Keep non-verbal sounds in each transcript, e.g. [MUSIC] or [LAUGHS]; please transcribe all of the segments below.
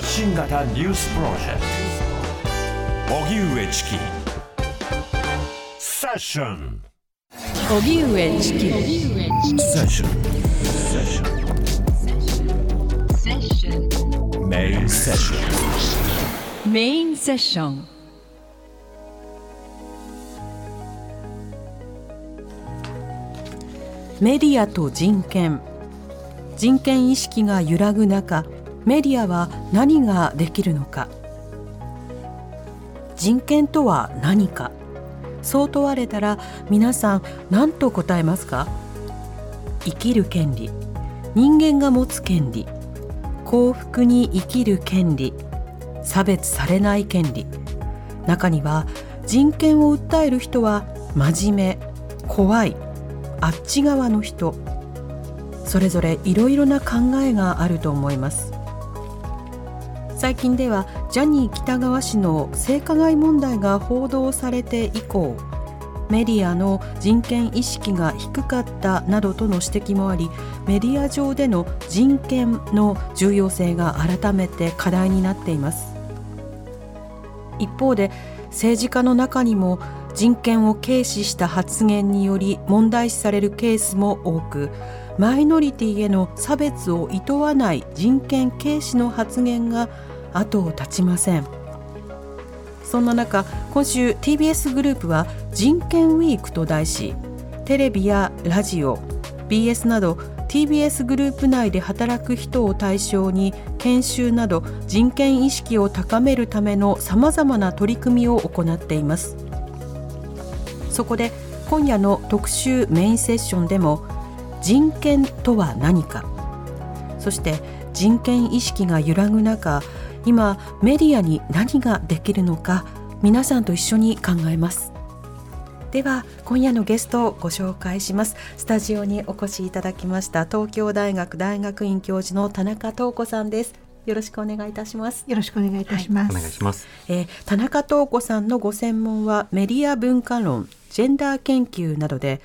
発信型ニュースプロジェクト。荻上チキ。セッション荻上チキ。セッションセッションメインセッションメインセッションメディアと人権。人権意識が揺らぐ中メディアは何ができるのか。人権とは何か。そう問われたら皆さん何と答えますか？生きる権利。人間が持つ権利。幸福に生きる権利。差別されない権利。中には人権を訴える人は真面目怖いあっち側の人。それぞれいろいろな考えがあると思います。最近ではジャニー喜多川氏の性加害問題が報道されて以降メディアの人権意識が低かったなどとの指摘もありメディア上での人権の重要性が改めて課題になっています。一方で政治家の中にも人権を軽視した発言により問題視されるケースも多くマイノリティへの差別を厭わない人権軽視の発言が後を絶ちません。そんな中今週 TBS グループは人権ウィークと題しテレビやラジオ BS など TBS グループ内で働く人を対象に研修など人権意識を高めるためのさまざまな取り組みを行っています。そこで今夜の特集メインセッションでも人権とは何か。そして人権意識が揺らぐ中今メディアに何ができるのか皆さんと一緒に考えます。では今夜のゲストをご紹介します。スタジオにお越しいただきました東京大学大学院教授の田中東子さんです。よろしくお願いいたします。よろしくお願いいたします、はい、お願いします、えー、田中東子さんのご専門はメディア文化論ジェンダー研究などで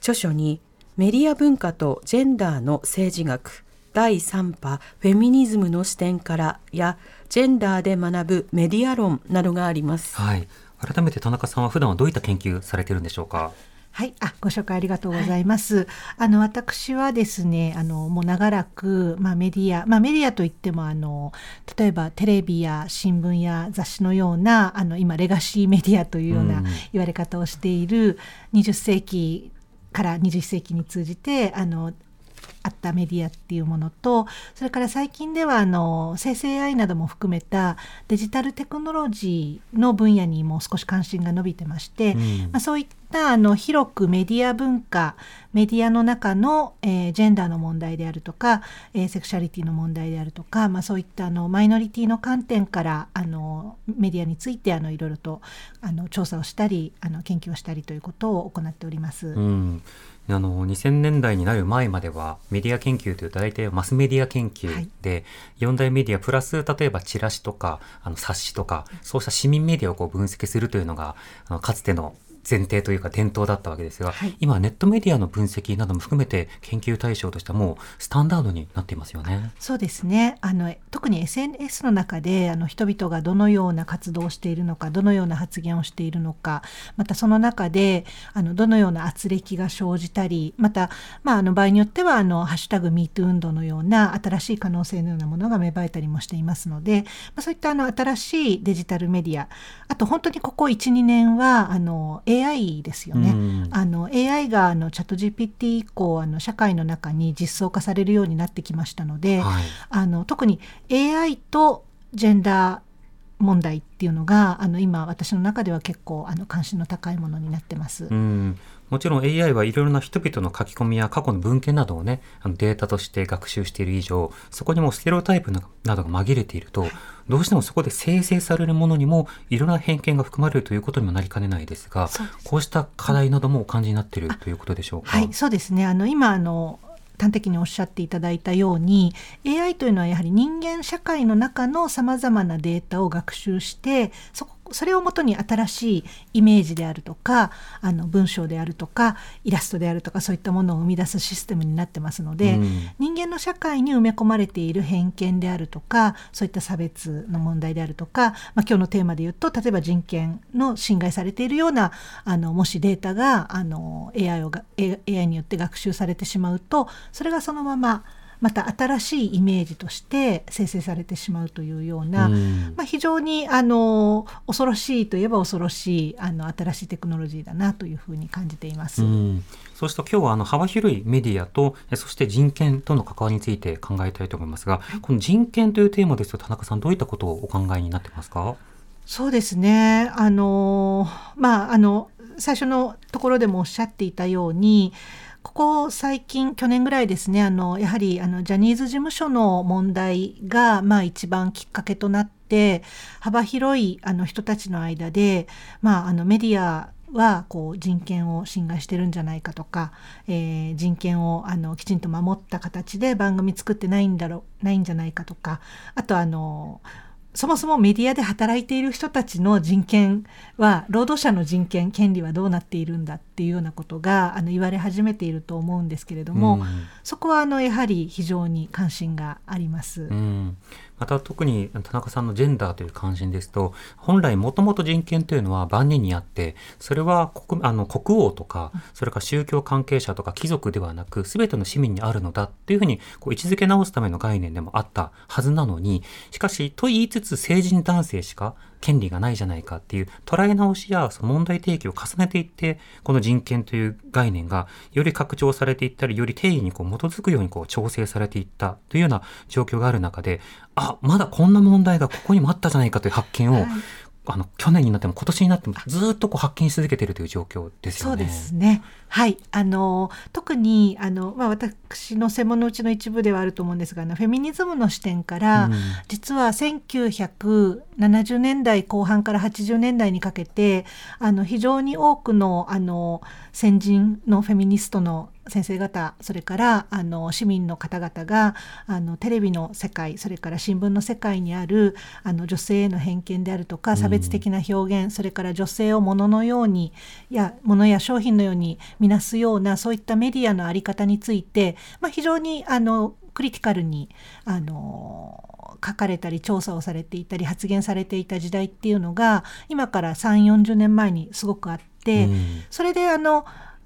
著書にメディア文化とジェンダーの政治学第3波フェミニズムの視点からやジェンダーで学ぶメディア論などがあります。はい。改めて田中さんは普段はどういった研究されているんでしょうか？はい、あ、ご紹介ありがとうございます。はい、あの私はですね、あのもう長らくまあメディア、まあメディアといってもあの例えばテレビや新聞や雑誌のようなあの今レガシーメディアというような言われ方をしている20世紀から21世紀に通じてあのあったメディアっていうものとそれから最近ではあの生成 AI なども含めたデジタルテクノロジーの分野にも少し関心が伸びてまして、うん、まあ、そういったあの広くメディア文化メディアの中の、えー、ジェンダーの問題であるとか、えー、セクシャリティの問題であるとか、まあ、そういったあのマイノリティの観点からあのメディアについてあのいろいろとあの調査をしたりあの研究をしたりということを行っております。うんあの2000年代になる前まではメディア研究というと大体マスメディア研究で、はい、4大メディアプラス例えばチラシとかあの冊子とかそうした市民メディアをこう分析するというのがあのかつての前提というか伝統だったわけですが、はい、今ネットメディアの分析なども含めて研究対象としてはもうスタンダードになっていますよね。そうですねあの特に SNS の中であの人々がどのような活動をしているのかどのような発言をしているのかまたその中であのどのような圧力が生じたりまた、まあ、あの場合によってはあの「ハッシュタグ #MeToo 運動」のような新しい可能性のようなものが芽生えたりもしていますので、まあ、そういったあの新しいデジタルメディアあと本当にここ12年はあの AI ですよよね。うん、あの AI があのチャット GPT 以降あの社会の中に実装化されるようになってきましたので、はい、あの特に AI とジェンダー問題っていうのがあの今私の中では結構あの関心の高いものになってます。うんもちろん AI はいろいろな人々の書き込みや過去の文献などをね、あのデータとして学習している以上、そこにもステレオタイプなどが紛れていると、どうしてもそこで生成されるものにもいろんな偏見が含まれるということにもなりかねないですが、こうした課題などもお感じになっているということでしょうか？はい、そうですね。あの今あの端的におっしゃっていただいたように AI というのはやはり人間社会の中のさまざまなデータを学習してそこそれをもとに新しいイメージであるとかあの文章であるとかイラストであるとかそういったものを生み出すシステムになってますので、うん、人間の社会に埋め込まれている偏見であるとかそういった差別の問題であるとか、まあ、今日のテーマで言うと例えば人権の侵害されているようなあのもしデータがあの AI, を AI によって学習されてしまうとそれがそのまままた新しいイメージとして生成されてしまうというような、うん、まあ、非常にあの恐ろしいといえば恐ろしいあの新しいテクノロジーだなというふうに感じています。うん。そうすると今日はあの幅広いメディアとそして人権との関わりについて考えたいと思いますが、この人権というテーマですと田中さんどういったことをお考えになってますか？そうですね。あのまああの最初のところでもおっしゃっていたようにここ最近去年ぐらいですねあのやはりあのジャニーズ事務所の問題が、まあ、一番きっかけとなって幅広いあの人たちの間で、まあ、あのメディアはこう人権を侵害してるんじゃないかとか、えー、人権をあのきちんと守った形で番組作ってないんだろないんじゃないかとかあとあのそもそもメディアで働いている人たちの人権は労働者の人権権利はどうなっているんだっていうようなことがあの言われ始めていると思うんですけれども、うん、そこはあのやはり非常に関心があります。うんまた特に田中さんのジェンダーという関心ですと本来もともと人権というのは万人にあってそれは国あの国王とかそれから宗教関係者とか貴族ではなくすべての市民にあるのだっていうふうにこう位置づけ直すための概念でもあったはずなのにしかしと言いつつ成人男性しか権利がないじゃないかっていう捉え直しやその問題提起を重ねていってこの人権という概念がより拡張されていったりより定義にこう基づくようにこう調整されていったというような状況がある中であまだこんな問題がここにもあったじゃないかという発見を、はい。あの去年になっても今年になってもずっとこう発見し続けているという状況ですよね。そうですね。はい、あの特にあのまあ私の専門のうちの一部ではあると思うんですが、あのフェミニズムの視点から、うん、実は1970年代後半から80年代にかけて、あの非常に多くのあの先人のフェミニストの先生方それからあの市民の方々があのテレビの世界それから新聞の世界にあるあの女性への偏見であるとか差別的な表現、うん、それから女性を物のようにや物や商品のように見なすようなそういったメディアの在り方について、まあ、非常にあのクリティカルにあの書かれたり調査をされていたり発言されていた時代っていうのが今から3 4 0年前にすごくあって、うん、それであの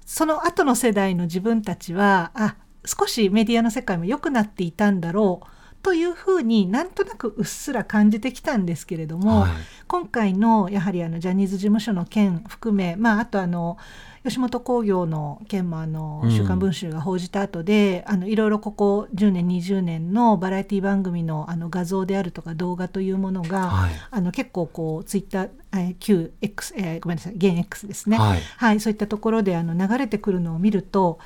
その後の世代の自分たちはあ少しメディアの世界も良くなっていたんだろう。というふうになんとなくうっすら感じてきたんですけれども、はい、今回のやはりあのジャニーズ事務所の件含め、まあ、あとあの吉本興業の件もあの「週刊文春」が報じた後で、うん、あのいろいろここ10年20年のバラエティ番組のあの画像であるとか動画というものが、はい、あの結構こうツイッター、えー、旧 X、えー、ごめんなさい現 X ですね、はい、はい、そういったところであの流れてくるのを見ると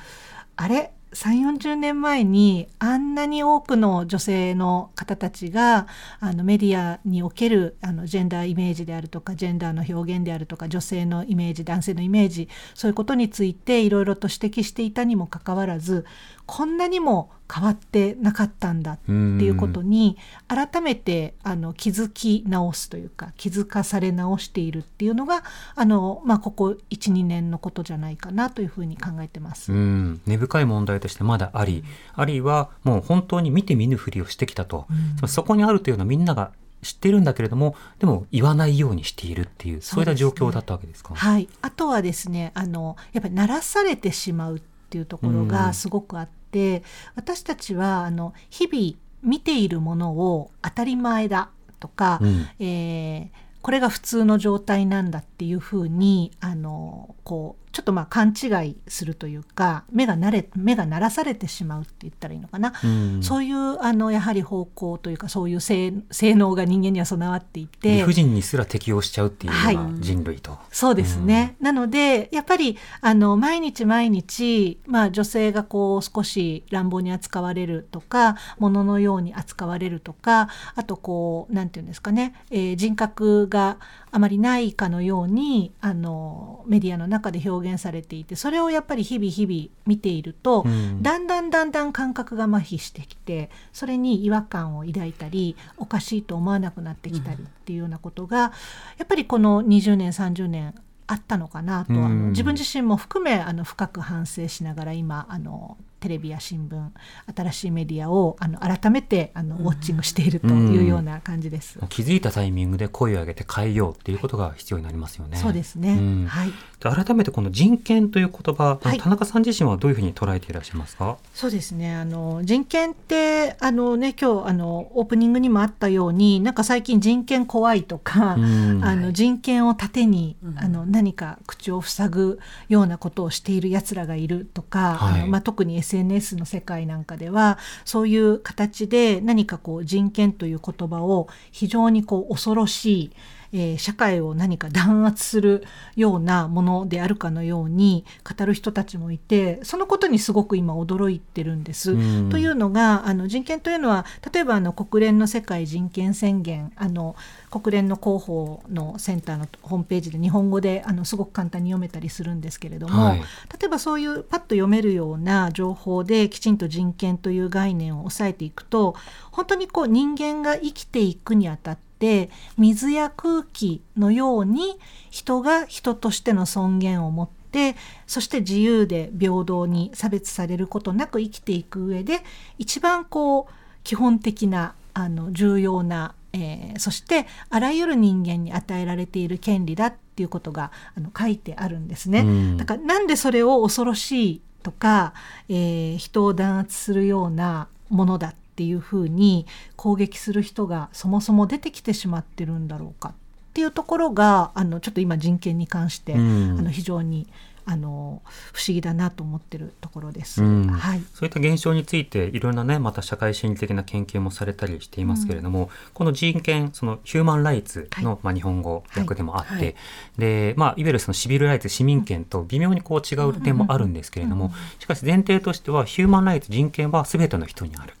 あれ？3 4 0年前にあんなに多くの女性の方たちがあのメディアにおけるあのジェンダーイメージであるとかジェンダーの表現であるとか女性のイメージ男性のイメージそういうことについていろいろと指摘していたにもかかわらずこんなにも変わってなかったんだっていうことに改めてあの気づき直すというか気づかされ直しているっていうのがあの、まあ、ここ12年のことじゃないかなというふうに考えてます。うん。根深い問題としてまだあり、あるいはもう本当に見て見ぬふりをしてきたと、うん、そこにあるというのはみんなが知ってるんだけれどもでも言わないようにしているっていうそういった状況だったわけですか、ね、はい、あとはですねあのやっぱり鳴らされてしまうっていうところがすごくあって、うん、私たちはあの日々見ているものを当たり前だとか、うん、えーこれが普通の状態なんだっていうふうにあのこうちょっとまあ勘違いするというか目が慣れ目が慣らされてしまうって言ったらいいのかな、うん、そういうあのやはり方向というかそういう性性能が人間には備わっていて。理不尽にすら適応しちゃうっていうのが人類と、はい、そうですね、うん、なのでやっぱりあの毎日毎日、まあ、女性がこう少し乱暴に扱われるとか物のように扱われるとかあとこうなんていうんですかね、えー、人格があまりないかのようにあのメディアの中で表表現されていてそれをやっぱり日々日々見ていると、うん、だんだんだんだん感覚が麻痺してきてそれに違和感を抱いたりおかしいと思わなくなってきたりっていうようなことが、やっぱりこの20年30年あったのかなと、あの自分自身も含めあの深く反省しながら今あのテレビや新聞新しいメディアをあの改めてあのウォッチングしているというような感じです、うん、気づいたタイミングで声を上げて変えようっていうことが必要になりますよね。そうですね、うん、はい。改めてこの人権という言葉、はい、田中さん自身はどういうふうに捉えていらっしゃいますか？そうですね。あの人権ってあの、ね、今日あのオープニングにもあったようになんか最近人権怖いとか、うん、あの人権を盾に、あの何か口を塞ぐようなことをしているやつらがいるとか、はい、あのまあ、特に SNS SNS の世界なんかではそういう形で何かこう人権という言葉を非常にこう恐ろしいえー、社会を何か弾圧するようなものであるかのように語る人たちもいてそのことにすごく今驚いてるんです。うん、というのがあの人権というのは例えばあの国連の世界人権宣言あの国連の広報のセンターのホームページで日本語であのすごく簡単に読めたりするんですけれども、はい、例えばそういうパッと読めるような情報できちんと人権という概念を抑えていくと本当にこう人間が生きていくにあたってて水や空気のように人が人としての尊厳を持ってそして自由で平等に差別されることなく生きていく上で一番こう基本的なあの重要な、えー、そしてあらゆる人間に与えられている権利だっていうことがあの書いてあるんですね。だからなんでそれを恐ろしいとか、えー、人を弾圧するようなものだっていうふうに攻撃する人がそもそも出てきてしまってるんだろうかっていうところがあのちょっと今人権に関して、うん、あの非常にあの不思議だなと思ってるところです、うん、はい、そういった現象についていろんなねまた社会心理的な研究もされたりしていますけれども、うん、この人権そのヒューマンライツの、はい、まあ、日本語訳でもあって、はい。はい、でまあ、いわゆるそのシビルライツ市民権と微妙にこう違う点もあるんですけれども、しかし前提としてはヒューマンライツ人権は全ての人にある。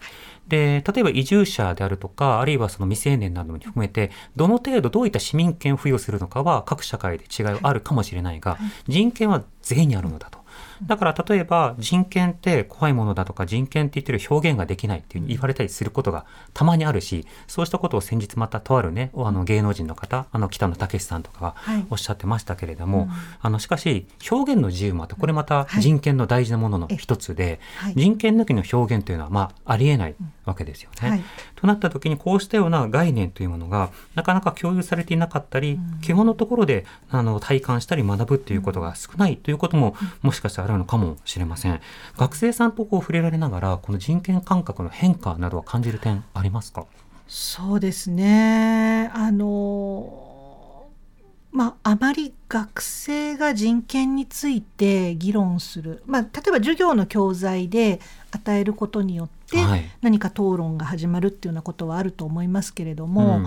で、例えば移住者であるとか、あるいはその未成年なども含めて、どの程度どういった市民権を付与するのかは各社会で違いはあるかもしれないが、人権は全員にあるのだと。だから例えば人権って怖いものだとか人権って言ってる表現ができないっていう言われたりすることがたまにあるし、そうしたことを先日またとあるね、あの芸能人の方、あの北野武さんとかがおっしゃってましたけれども、はいうん、あのしかし表現の自由またこれまた人権の大事なものの一つで、はい、人権抜きの表現というのはまあありえないわけですよね。はい、となった時にこうしたような概念というものがなかなか共有されていなかったり、うん、基本のところであの体感したり学ぶっていうことが少ないということももしかしたらあるのかもしれません。学生さんとこう触れられながらこの人権感覚の変化などは感じる点ありますか？そうですね。あのまああまり学生が人権について議論する、まあ、例えば授業の教材で与えることによって何か討論が始まるっていうようなことはあると思いますけれども、うん、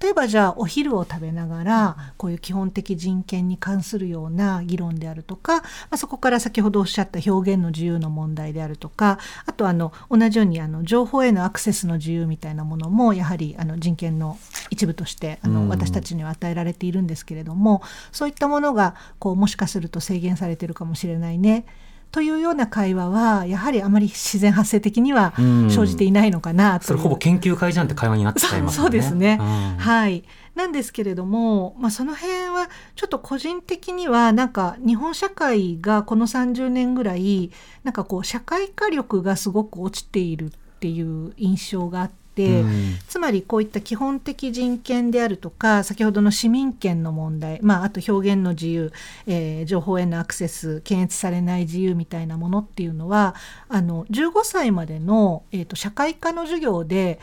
例えばじゃあお昼を食べながらこういう基本的人権に関するような議論であるとか、まあ、そこから先ほどおっしゃった表現の自由の問題であるとかあとあの同じようにあの情報へのアクセスの自由みたいなものもやはりあの人権の一部としてあの私たちには与えられているんですけれども、そういったものがこうもしかすると制限されてるかもしれないね。というような会話はやはりあまり自然発生的には生じていないのかなとそれほぼ研究会じゃんって会話になってちゃいますね。そうですね、はい。なんですけれども、まあ、その辺はちょっと個人的にはなんか日本社会がこの30年ぐらいなんかこう社会化力がすごく落ちているっていう印象があって。、うん、つまりこういった基本的人権であるとか先ほどの市民権の問題、まあ、あと表現の自由、えー、情報へのアクセス検閲されない自由みたいなものっていうのはあの15歳までの、えーと、社会科の授業で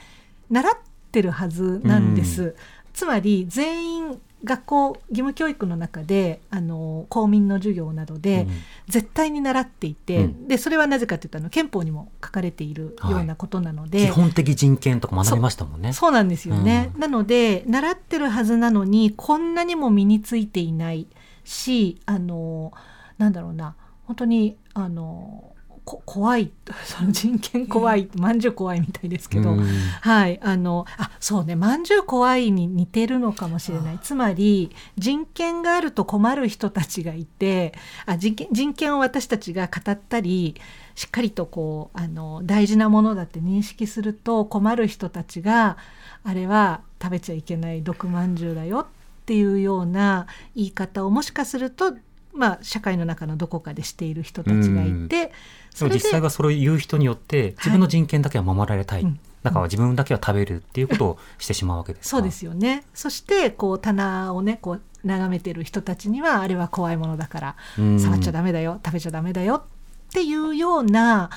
習ってるはずなんです。うん、つまり全員学校義務教育の中であの公民の授業などで絶対に習っていて、うん、でそれはなぜかというとあの憲法にも書かれているようなことなので、はい、基本的人権とか学びましたもんね。そうなんですよね、うん、なので習ってるはずなのにこんなにも身についていないしあのなんだろうな本当にあのこ怖い [LAUGHS] その人権怖い、まん。じゅう怖いみたいですけど、はいあのあそうねまんじゅう怖いに似てるのかもしれない。つまり人権があると困る人たちがいてあ人権人権を私たちが語ったりしっかりとこうあの大事なものだって認識すると困る人たちがあれは食べちゃいけない毒まんじゅうだよっていうような言い方をもしかするとまあ、社会の中のどこかでしている人たちがいて、でも実際はそれを言う人によって自分の人権だけは守られたい、はい、だから自分だけは食べるっていうことをしてしまうわけですそうですよね。そしてこう棚をねこう眺めてる人たちにはあれは怖いものだから触っちゃダメだよ食べちゃダメだよっていうような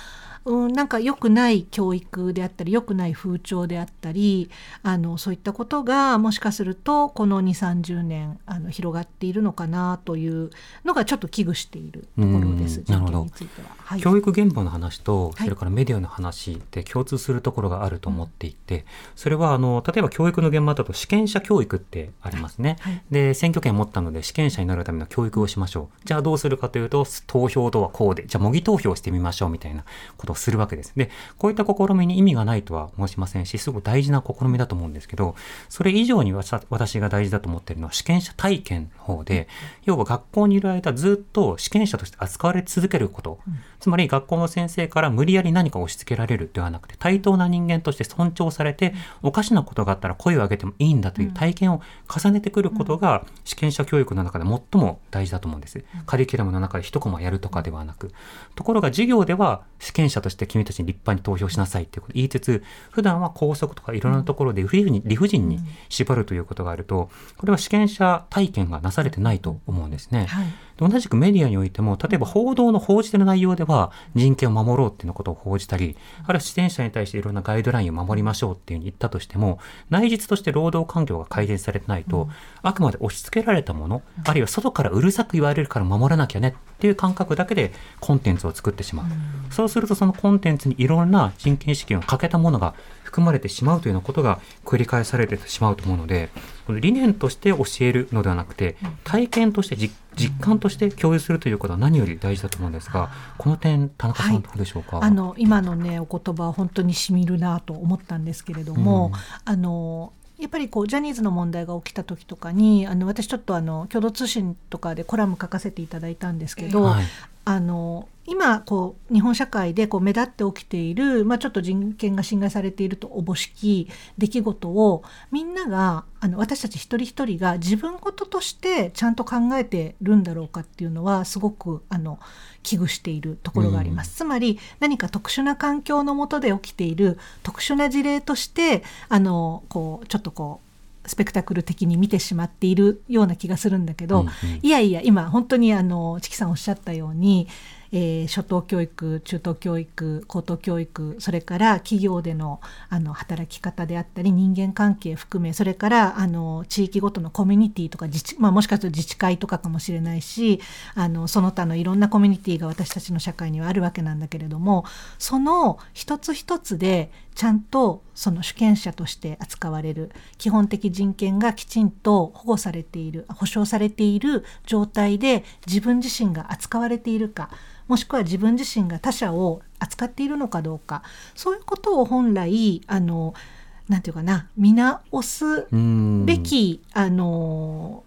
うん、なんか良くない教育であったり良くない風潮であったりあのそういったことがもしかするとこの2 3 0年あの広がっているのかなというのがちょっと危惧しているところです。なるほど、はい、教育現場の話とそれからメディアの話で共通するところがあると思っていて、それはあの例えば教育の現場だと試験者教育ってありますね。はい、で選挙権を持ったので試験者になるための教育をしましょう。じゃあどうするかというと投票とはこうでじゃあ模擬投票してみましょうみたいなことをするわけです。で、こういった試みに意味がないとは申しませんし、すごく大事な試みだと思うんですけど、それ以上に私が大事だと思っているのは試験者体験の方で、要は学校にいる間ずっと試験者として扱われ続けること、つまり学校の先生から無理やり何か押し付けられるではなくて、対等な人間として尊重されて、おかしなことがあったら声を上げてもいいんだという体験を重ねてくることが、試験者教育の中で最も大事だと思うんです。カリキュラムの中で一コマやるとかではなく。ところが授業では試験者として君たちに立派に投票しなさいっていうこと。を言いつつ、普段は校則とかいろんなところで理不尽に縛るということがあると、これは試験者体験がなされてないと思うんですね。はい。同じくメディアにおいても、例えば報道の報じてる内容では人権を守ろうっていうことを報じたり、あるいは出演者に対していろんなガイドラインを守りましょうっていうふうに言ったとしても、内実として労働環境が改善されてないと、うん、あくまで押し付けられたもの、あるいは外からうるさく言われるから守らなきゃねっていう感覚だけでコンテンツを作ってしまう。うん、そうするとそのコンテンツにいろんな人権意識が欠けたものが含まれてしまうというようなことが繰り返されてしまうと思うので、この理念として教えるのではなくて、体験として実感として共有するということは何より大事だと思うんですが、この点、田中さん、どうでしょうか？はい、あの今のねお言葉は本当にしみるなと思ったんですけれども、うん、あのやっぱりこうジャニーズの問題が起きた時とかにあの私ちょっとあの共同通信とかでコラム書かせていただいたんですけど、はい、あの今こう日本社会でこう目立って起きている、まあ、ちょっと人権が侵害されているとおぼしき出来事をみんながあの私たち一人一人が自分事としてちゃんと考えてるんだろうかっていうのはすごくあの危惧しているところがあります。うん、つまり何か特殊な環境の下で起きている特殊な事例としてあのこうちょっとこうスペクタクル的に見てしまっているような気がするんだけど、うんうん、いやいや今本当にあのチキさんおっしゃったようにえー、初等教育中等教育高等教育それから企業でのあの働き方であったり人間関係含めそれからあの地域ごとのコミュニティとか自治、まあ、もしかすると自治会とかかもしれないしあのその他のいろんなコミュニティが私たちの社会にはあるわけなんだけれどもその一つ一つでちゃんとその主権者として扱われる基本的人権がきちんと保護されている保障されている状態で自分自身が扱われているかもしくは自分自身が他者を扱っているのかどうか。そういうことを本来あのなんていうかな見直すべきあの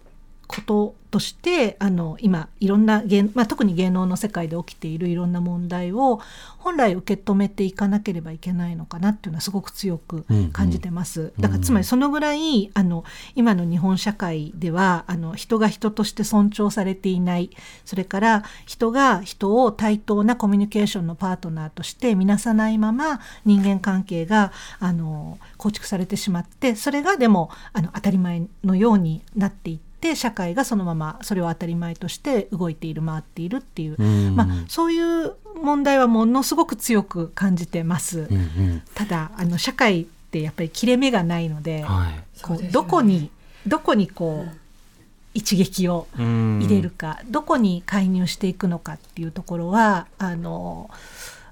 こととしてあの今いろんな芸、まあ、特に芸能の世界で起きているいろんな問題を本来受け止めていかなければいけないのかなっていうのはすごく強く感じてます。うんうん、だからつまりそのぐらいあの今の日本社会ではあの人が人として尊重されていないそれから人が人を対等なコミュニケーションのパートナーとして見なさないまま人間関係があの構築されてしまってそれがでもあの当たり前のようになっていって。て社会がそのままそれを当たり前として動いている回っているっていう、まあ、そういう問題はものすごく強く感じてます。うんうん、ただあの社会ってやっぱり切れ目がないので、はい、こうどこにどこにこう一撃を入れるかどこに介入していくのかっていうところはあの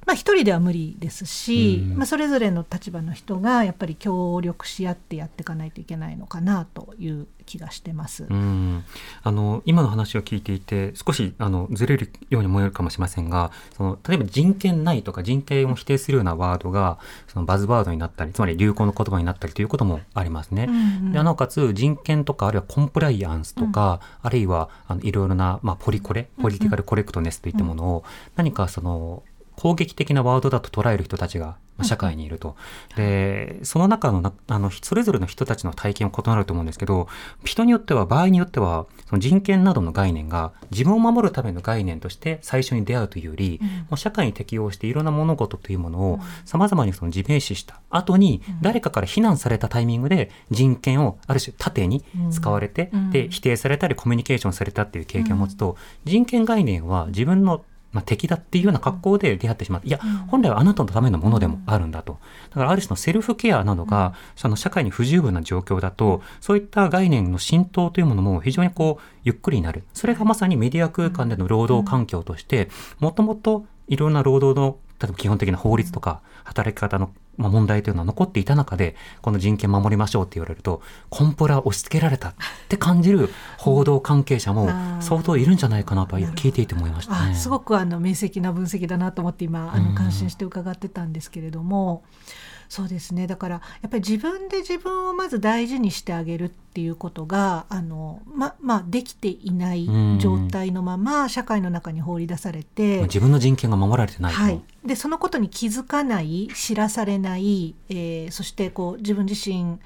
まあ、一人では無理ですし、まあ、それぞれの立場の人がやっぱり協力し合ってやっていかないといけないのかなという気がしてます。うん。あの今の話を聞いていて少しあのずれるように思えるかもしれませんがその例えば人権ないとか人権を否定するようなワードがそのバズワードになったりつまり流行の言葉になったりということもありますね。うんうん、でなおかつ人権とかあるいはコンプライアンスとか、うん、あるいはあのいろいろな、まあ、ポリコレポリティカルコレクトネスといったものを何かその攻撃的なワードだと捉える人たちが社会にいると。で、その中のあの、それぞれの人たちの体験は異なると思うんですけど、人によっては、場合によっては、その人権などの概念が自分を守るための概念として最初に出会うというより、うん、もう社会に適応していろんな物事というものを様々にその自明視した後に、誰かから非難されたタイミングで人権をある種縦に使われて、で、否定されたりコミュニケーションされたっていう経験を持つと、人権概念は自分のまあ、敵だっていうような格好で出会ってしまう。いや、本来はあなたのためのものでもあるんだと。だからある種のセルフケアなどが、その社会に不十分な状況だと、そういった概念の浸透というものも非常にこう、ゆっくりになる。それがまさにメディア空間での労働環境として、もともといろんな労働の例えば基本的な法律とか働き方の問題というのは残っていた中でこの人権守りましょうって言われるとコンプラ押し付けられたって感じる報道関係者も相当いるんじゃないかなと聞いていて思いましたね。すごくあの明晰な分析だなと思って今あの感心して伺ってたんですけれども。うんそうですね。だからやっぱり自分で自分をまず大事にしてあげるっていうことがあの、ままあ、できていない状態のまま社会の中に放り出されて自分の人権が守られてない、はい、でそのことに気づかない知らされない、えー、そしてこう自分自身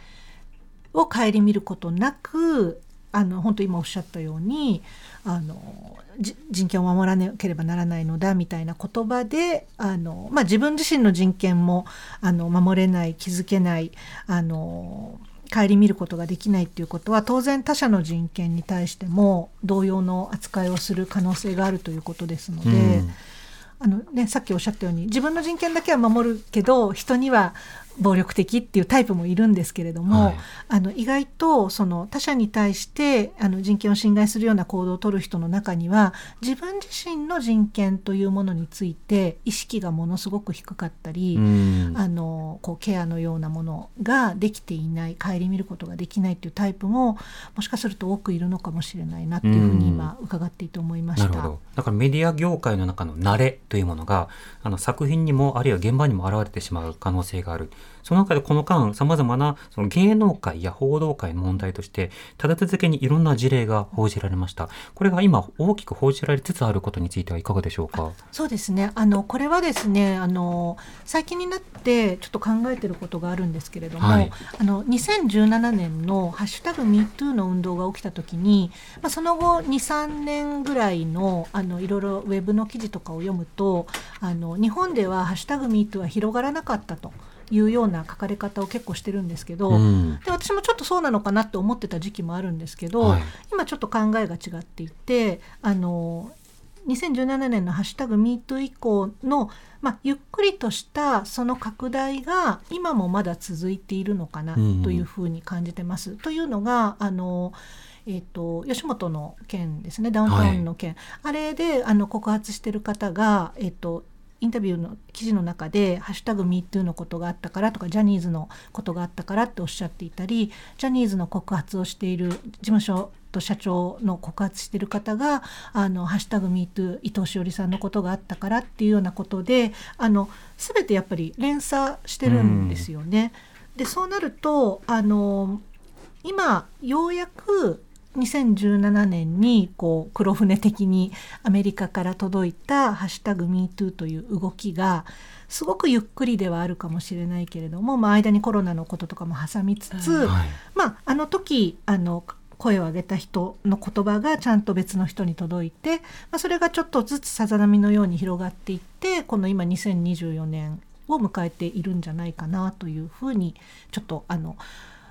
を顧みることなくあの本当今おっしゃったようにあの人権を守らなければならないのだみたいな言葉であの、まあ、自分自身の人権もあの守れない気づけないあの顧みることができないっていうことは当然他者の人権に対しても同様の扱いをする可能性があるということですので。うんあのね、さっきおっしゃったように自分の人権だけは守るけど人には暴力的っていうタイプもいるんですけれども、はい、あの意外とその他者に対してあの人権を侵害するような行動をとる人の中には自分自身の人権というものについて意識がものすごく低かったり、あのこうケアのようなものができていない顧みることができないっていうタイプももしかすると多くいるのかもしれないなっていうふうに今伺っていて思いました。なるほどだからメディア業界の中の慣れというものがあの作品にもあるいは現場にも現れてしまう可能性がある。その中でこの間、様々なその芸能界や報道界の問題として、立て続けにいろんな事例が報じられました。これが今大きく報じられつつあることについてはいかがでしょうか？そうですね。あのこれはですね、あの最近になってちょっと考えていることがあるんですけれども、はい、あの2017年のハッシュタグ MeToo の運動が起きた時に、まあその後2、3年ぐらいのあのいろいろウェブの記事とかを読むと、あの日本ではハッシュタグ MeToo は広がらなかったと。いうような書かれ方を結構してるんですけど、うん、で私もちょっとそうなのかなって思ってた時期もあるんですけど、はい、今ちょっと考えが違っていてあの2017年の「ハッシュタグ #MeToo」以降の、まあ、ゆっくりとしたその拡大が今もまだ続いているのかなというふうに感じてます。うん、というのがあのえーと、吉本の件ですね。ダウンタウンの件、はい、あれであの告発してる方が、えーとインタビューの記事の中で「ハッシュタグ #MeToo」のことがあったからとかジャニーズのことがあったからっておっしゃっていたりジャニーズの告発をしている事務所と社長の告発している方が「あのハッシュタグ #MeToo」伊藤詩織さんのことがあったからっていうようなことであの全てやっぱり連鎖してるんですよね。でそうなるとあの今ようやく2017年にこう黒船的にアメリカから届いた「ハッシュタグ #MeToo」という動きがすごくゆっくりではあるかもしれないけれども、まあ、間にコロナのこととかも挟みつつ、はい、まあ、あの時あの声を上げた人の言葉がちゃんと別の人に届いて、まあ、それがちょっとずつさざ波のように広がっていってこの今2024年を迎えているんじゃないかなというふうにちょっとあの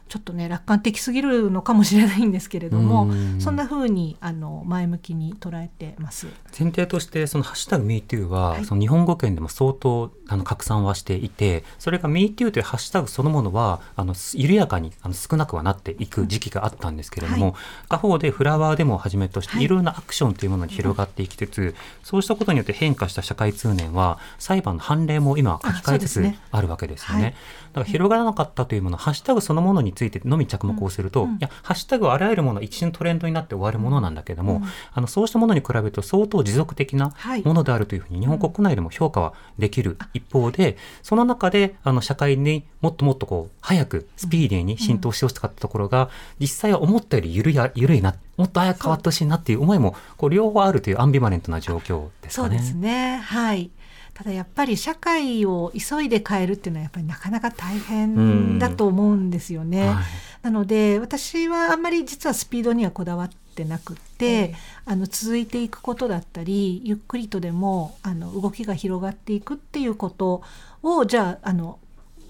ちょっとね楽観的すぎるのかもしれないんですけれどもそんな風にあに前向きに捉えてます。前提としてその「ハッシュタグ #MeToo は」はい、その日本語圏でも相当あの拡散はしていてそれが MeToo というハッシュタグそのものはあの緩やかにあの少なくはなっていく時期があったんですけれども、はい、他方でフラワーデモをはじめとしてい。ろいろなアクションというものに広がっていきつつ、はい、そうしたことによって変化した社会通念は裁判の判例も今書き換えつつあるわけですよね。だから広がらなかったというもの、ハッシュタグそのものについてのみ着目をすると、うん、いや、ハッシュタグはあらゆるもの一瞬トレンドになって終わるものなんだけども、うん、あのそうしたものに比べると相当持続的なものであるというふうに日本国内でも評価はできる一方で、その中であの社会にもっともっとこう早くスピーディーに浸透してほしかったところが、実際は思ったより緩い緩いなもっと早く変わってほしいなっていう思いもこう両方あるというアンビバレントな状況ですかね。そうですね。はいただやっぱり社会を急いで変えるっていうのはやっぱりなかなか大変だと思うんですよね。はい、なので私はあんまり実はスピードにはこだわってなくって、あの続いていくことだったりゆっくりとでもあの動きが広がっていくっていうことをじゃああの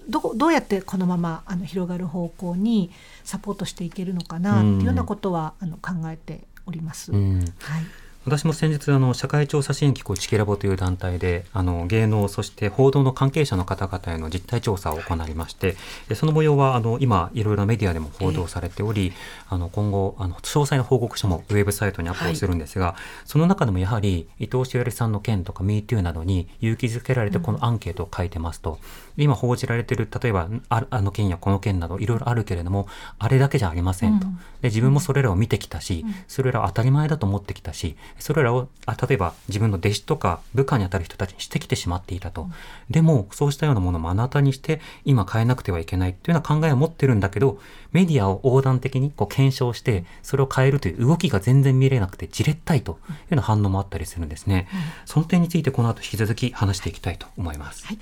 どどうやってこのままあの広がる方向にサポートしていけるのかなっていうようなことは、あの考えております。はい私も先日あの社会調査支援機構チキラボという団体であの芸能そして報道の関係者の方々への実態調査を行いまして、その模様はあの今いろいろなメディアでも報道されており、あの今後あの詳細な報告書もウェブサイトにアップをするんですが、はい、その中でもやはり伊藤詩織さんの件とか MeToo などに勇気づけられてこのアンケートを書いてますと、うん、今報じられてる例えばああの件やこの件などいろいろあるけれどもあれだけじゃありませんと、うん、で自分もそれらを見てきたし、うん、それらは当たり前だと思ってきたしそれらをあ例えば自分の弟子とか部下にあたる人たちにしてきてしまっていたと、でもそうしたようなものを目の当たりにして今変えなくてはいけないっていうような考えを持ってるんだけどメディアを横断的にこう検証してそれを変えるという動きが全然見れなくてじれったいというような反応もあったりするんですね、うん、その点についてこの後引き続き話していきたいと思います、はい、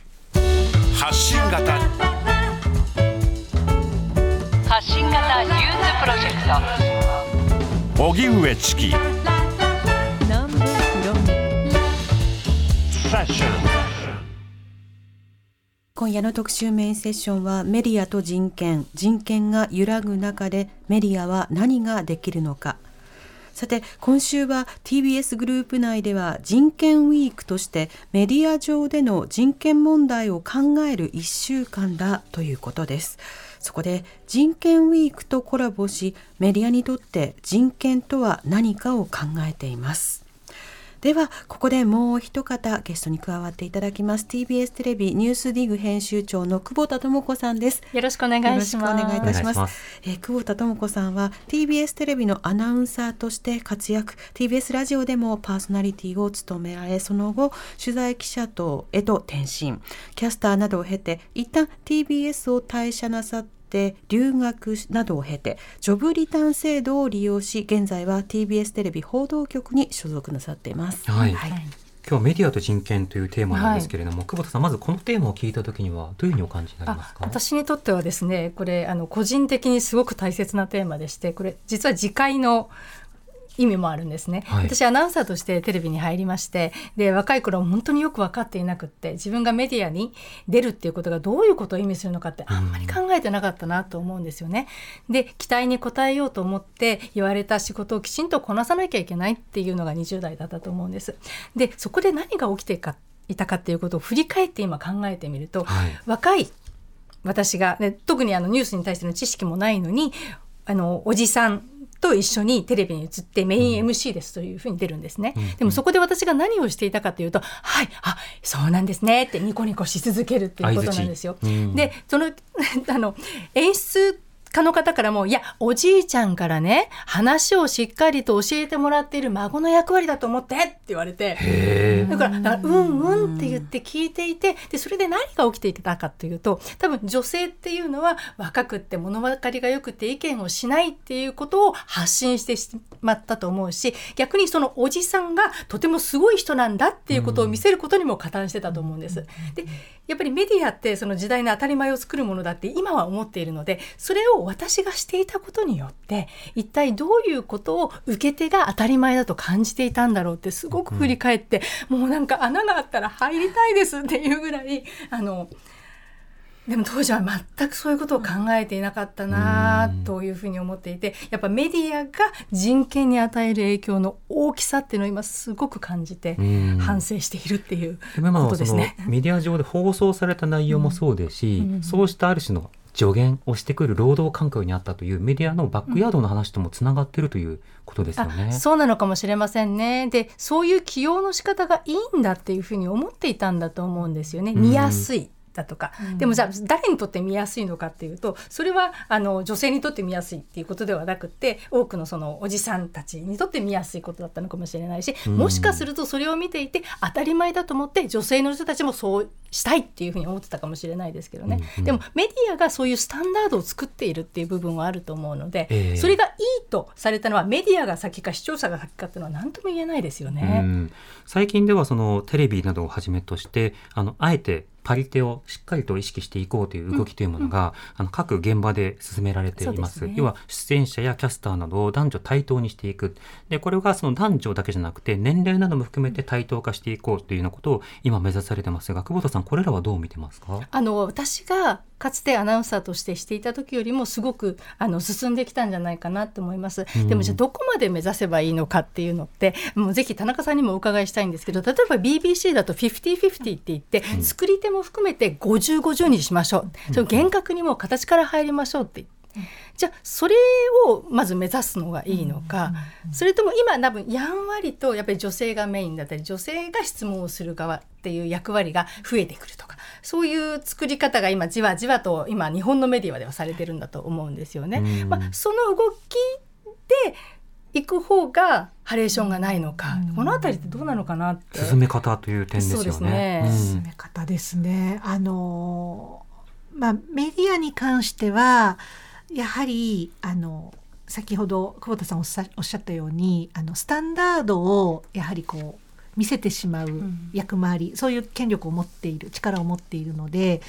発信型。発信型ニュースプロジェクト。荻上チキ今夜の特集メインセッションはメディアと人権人権が揺らぐ中でメディアは何ができるのか。さて今週は TBS グループ内では人権ウィークとしてメディア上での人権問題を考える1週間だということです。そこで人権ウィークとコラボしメディアにとって人権とは何かを考えています。ではここでもう一方ゲストに加わっていただきます TBS テレビニュースディグ編集長の久保田智子さんです。よろしくお願いします。お願いいたします。えー、久保田智子さんは TBS テレビのアナウンサーとして活躍。TBS ラジオでもパーソナリティを務められその後取材記者とへと転身。キャスターなどを経て一旦 TBS を退社なさってて留学などを経てジョブリターン制度を利用し現在は TBS テレビ報道局に所属なさっています。はい、はい。今日メディアと人権というテーマなんですけれども、はい、久保田さんまずこのテーマを聞いた時にはどういうふうにお感じになりますか？私にとってはですねこれあの個人的にすごく大切なテーマでしてこれ実は次回の意味もあるんですね、はい、私アナウンサーとしてテレビに入りましてで若い頃本当によく分かっていなくって自分がメディアに出るっていうことがどういうことを意味するのかってあんまり考えてなかったなと思うんですよね。で期待に応えようと思って言われた仕事をきちんとこなさなきゃいけないっていうのが20代だったと思うんです。でそこで何が起きてかいたかっていうことを振り返って今考えてみると、はい、若い私が、ね、特にあのニュースに対しての知識もないのにあのおじさんと一緒にテレビに映ってメイン MC ですというふうに出るんですね、うん、でもそこで私が何をしていたかというと、はいあそうなんですねってニコニコし続けるっていうことなんですよ。うん、でその [LAUGHS] あの演出家の方からも、いや、おじいちゃんからね、話をしっかりと教えてもらっている孫の役割だと思ってって言われて、だから、からうんうんって言って聞いていて、で、それで何が起きていたかというと、多分女性っていうのは若くって物分かりが良くて意見をしないっていうことを発信してしまったと思うし、逆にそのおじさんがとてもすごい人なんだっていうことを見せることにも加担してたと思うんです。で、やっぱりメディアってその時代の当たり前を作るものだって今は思っているのでそれを私がしていたことによって一体どういうことを受け手が当たり前だと感じていたんだろうってすごく振り返って、もうなんか穴があったら入りたいですっていうぐらいあのでも当時は全くそういうことを考えていなかったなというふうに思っていてやっぱメディアが人権に与える影響の大きさっていうのを今すごく感じて反省しているっていうことですね。メディア上で放送された内容もそうですし、うんうん、そうしたある種の助言をしてくる労働環境にあったというメディアのバックヤードの話ともつながっているということですよね、うん、そうなのかもしれませんね。でそういう起用の仕方がいいんだっていうふうに思っていたんだと思うんですよね。見やすい、だとか、うん、でもじゃあ誰にとって見やすいのかっていうとそれはあの女性にとって見やすいっていうことではなくて多くのそのおじさんたちにとって見やすいことだったのかもしれないし、もしかするとそれを見ていて当たり前だと思って女性の人たちもそうしたいっていうふうに思ってたかもしれないですけどね、うんうん、でもメディアがそういうスタンダードを作っているっていう部分はあると思うので、えー、それがいいとされたのはメディアが先か視聴者が先かっていうのは何とも言えないですよね。最近ではそのテレビなどをはじめとしてあのあえてパリテをしっかりと意識していこうという動きというものが、うん、あの各現場で進められています、ね、要は出演者やキャスターなどを男女対等にしていく。でこれがその男女だけじゃなくて年齢なども含めて対等化していこうというようなことを今目指されてますが久保田さんこれらはどう見てますか？あの私がかつてアナウンサーとしてしていた時よりもすごくあの進んできたんじゃないかなと思います、うん、でもじゃあどこまで目指せばいいのかっていうのってもうぜひ田中さんにもお伺いしたいんですけど例えば BBC だと50-50って言って、うん、作り手も含めて50-50にしましょう、うん、それ厳格にも形から入りましょうってじゃあそれをまず目指すのがいいのか、それとも今多分やんわりとやっぱり女性がメインだったり女性が質問をする側っていう役割が増えてくるとかそういう作り方が今じわじわと今日本のメディアではされてるんだと思うんですよね。まあ、その動きで行く方がハレーションがないのか、うん、この辺りってどうなのかなって。進め方という点ですよね。ね。うん、進め方ですね。あのまあメディアに関してはやはりあの先ほど久保田さんおっしゃったようにあのスタンダードをやはりこう見せてしまう役回り、うん、そういう権力を持っている力を持っているので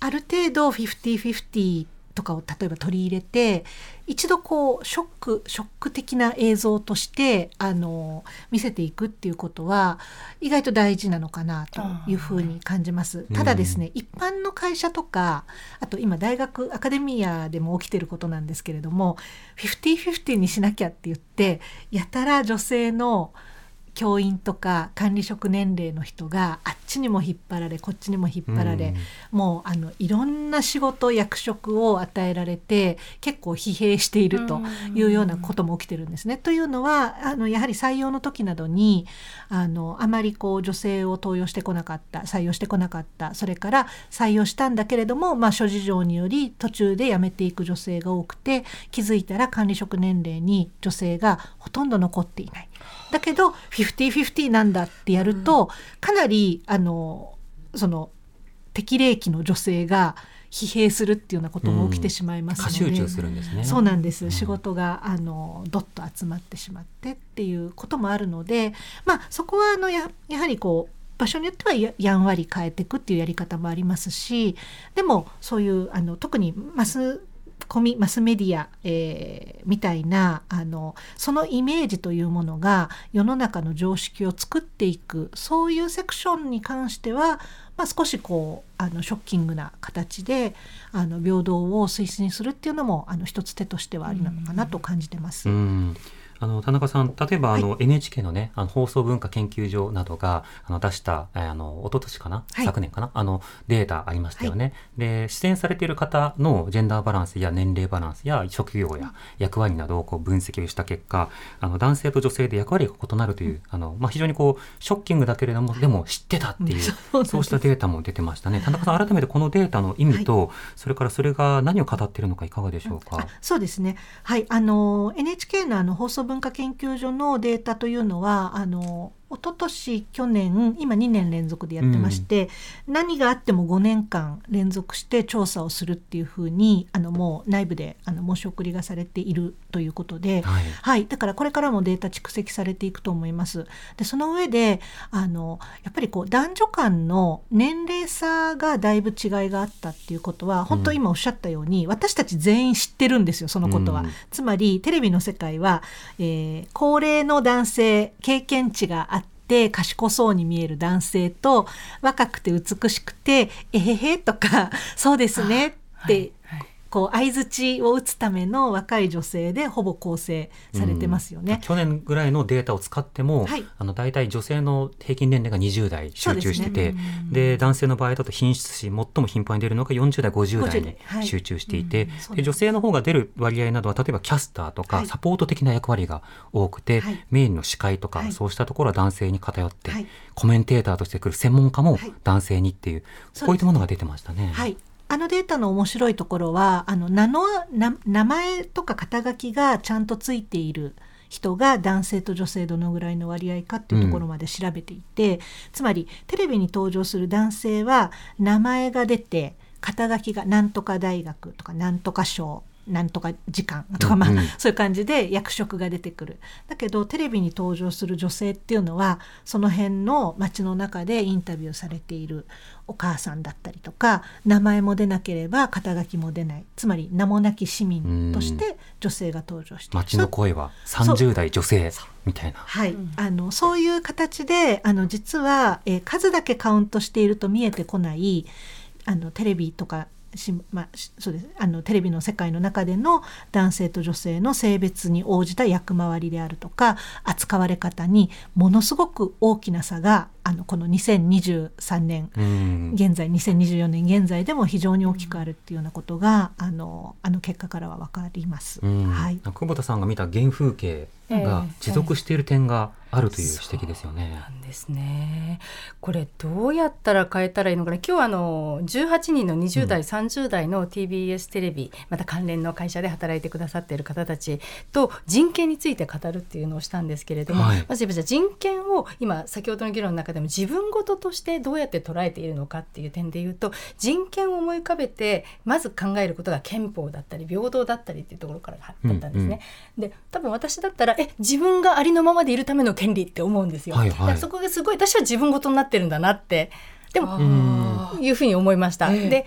ある程度50-50とかを例えば取り入れて一度こうショックショック的な映像としてあの見せていくっていうことは意外と大事なのかなというふうに感じます。ただですね、うん、一般の会社とかあと今大学アカデミアでも起きてることなんですけれども50-50にしなきゃって言ってやたら女性の教員とか管理職年齢の人があっちにも引っ張られこっちにも引っ張られ、うん、もうあのいろんな仕事役職を与えられて結構疲弊しているというようなことも起きてるんですね。というのはあのやはり採用の時などにあのあまりこう女性を登用してこなかった採用してこなかったそれから採用したんだけれども、まあ、諸事情により途中で辞めていく女性が多くて気づいたら管理職年齢に女性がほとんど残っていない。だけど50-50なんだってやると、かなりあのその適齢期の女性が疲弊するっていうようなことも起きてしまいますので、うん、するんですね。そうなんです、うん、仕事があのどっと集まってしまってっていうこともあるのでまあそこはあのややはりこう場所によってはややんわり変えていくっていうやり方もありますしでもそういうあの特にマスコミマスメディア、えー、みたいなあのそのイメージというものが世の中の常識を作っていくそういうセクションに関しては、まあ、少しこうあのショッキングな形であの平等を推進するっていうのもあの一つ手としてはありなのかなと感じてます。うんあの田中さん、例えばあの、NHK のね、あの放送文化研究所などがあの出した、あの一昨年かな、はい、昨年かな、あのデータありましたよね、はい、で、出演されている方のジェンダーバランスや年齢バランスや職業や役割などをこう分析をした結果、あの男性と女性で役割が異なるという、あのまあ、非常にこうショッキングだけれども、でも知ってたっていう、そうしたデータも出てましたね。田中さん、改めてこのデータの意味と、はい、それからそれが何を語っているのかいかがでしょうか？そうですね。はい、あの NHK のあの放送文化研究所のデータというのはあの一昨年去年今2年連続でやってまして、うん、何があっても5年間連続して調査をするっていうふうにあのもう内部であの申し送りがされているということで、はい、はい、だからこれからもデータ蓄積されていくと思います。でその上であのやっぱりこう男女間の年齢差がだいぶ違いがあったっていうことは本当今おっしゃったように、うん、私たち全員知ってるんですよそのことは。うん、つまりテレビの世界は、えー、高齢の男性経験値がて賢そうに見える男性と若くて美しくて「えへへ」とか「そうですね」ってこう相槌を打つための若い女性でほぼ構成されてますよね、うん、去年ぐらいのデータを使っても、はい、あの大体女性の平均年齢が20代集中しててで、ね、男性の場合だと品質し最も頻繁に出るのが40代50代に集中していて、はい、で女性の方が出る割合などは例えばキャスターとかサポート的な役割が多くて、はい、メインの司会とか、そうしたところは男性に偏って、コメンテーターとしてくる専門家も男性にっていう、こういったものが出てましたね。はいあのデータの面白いところはあの名の名前とか肩書きがちゃんとついている人が男性と女性どのぐらいの割合かっていうところまで調べていて、うん、つまりテレビに登場する男性は名前が出て肩書きが何とか大学とかなんとか賞なんとか時間とか、まあ、うん、そういう感じで役職が出てくる。だけどテレビに登場する女性っていうのはその辺の街の中でインタビューされているお母さんだったりとか名前も出なければ肩書きも出ない。つまり名もなき市民として女性が登場して街の声は30代女性みたいな。はい、あのそういう形であの実は、えー、数だけカウントしていると見えてこないあのテレビとかしまあ、そうです。あのテレビの世界の中での男性と女性の性別に応じた役回りであるとか扱われ方にものすごく大きな差があのこの2023年、現在2024年現在でも非常に大きくあるっていうようなことがあのあの結果からは分かります。はい、久保田さんが見た原風景が持続している点があるという指摘ですよね。なんですね。これどうやったら変えたらいいのかな。今日あの18人の20代、うん、30代の TBS テレビまた関連の会社で働いてくださっている方たちと人権について語るっていうのをしたんですけれども、はい、まずじゃ人権を今先ほどの議論の中でも自分事としてどうやって捉えているのかっていう点で言うと人権を思い浮かべてまず考えることが憲法だったり平等だったりっていうところからだったんですね。うんうん、で多分私だったらえ自分がありのままでいるための権利って思うんですよ。はいはい、そこがすごい私は自分事になってるんだなってでもいうふうに思いました。で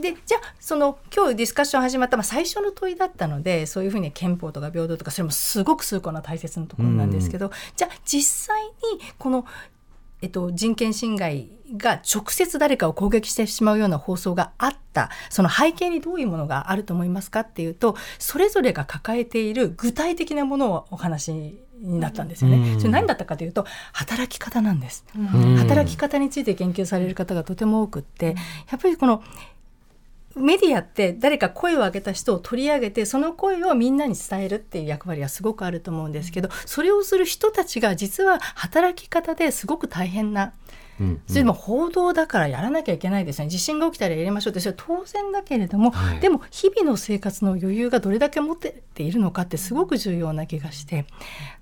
でじゃあその今日ディスカッション始まった、まあ、最初の問いだったのでそういうふうに憲法とか平等とかそれもすごく崇高な大切なところなんですけど、じゃあ実際にこのえっと、人権侵害が直接誰かを攻撃してしまうような放送があったその背景にどういうものがあると思いますかっていうとそれぞれが抱えている具体的なものをお話になったんですよね。それ何だったかというと働き方なんです。働き方について研究される方がとても多くってやっぱりこのメディアって誰か声を上げた人を取り上げてその声をみんなに伝えるっていう役割はすごくあると思うんですけどそれをする人たちが実は働き方ですごく大変な。うんうん、それでも報道だからやらなきゃいけないですね。地震が起きたらやりましょうってそれは当然だけれども、はい、でも日々の生活の余裕がどれだけ持ってているのかってすごく重要な気がして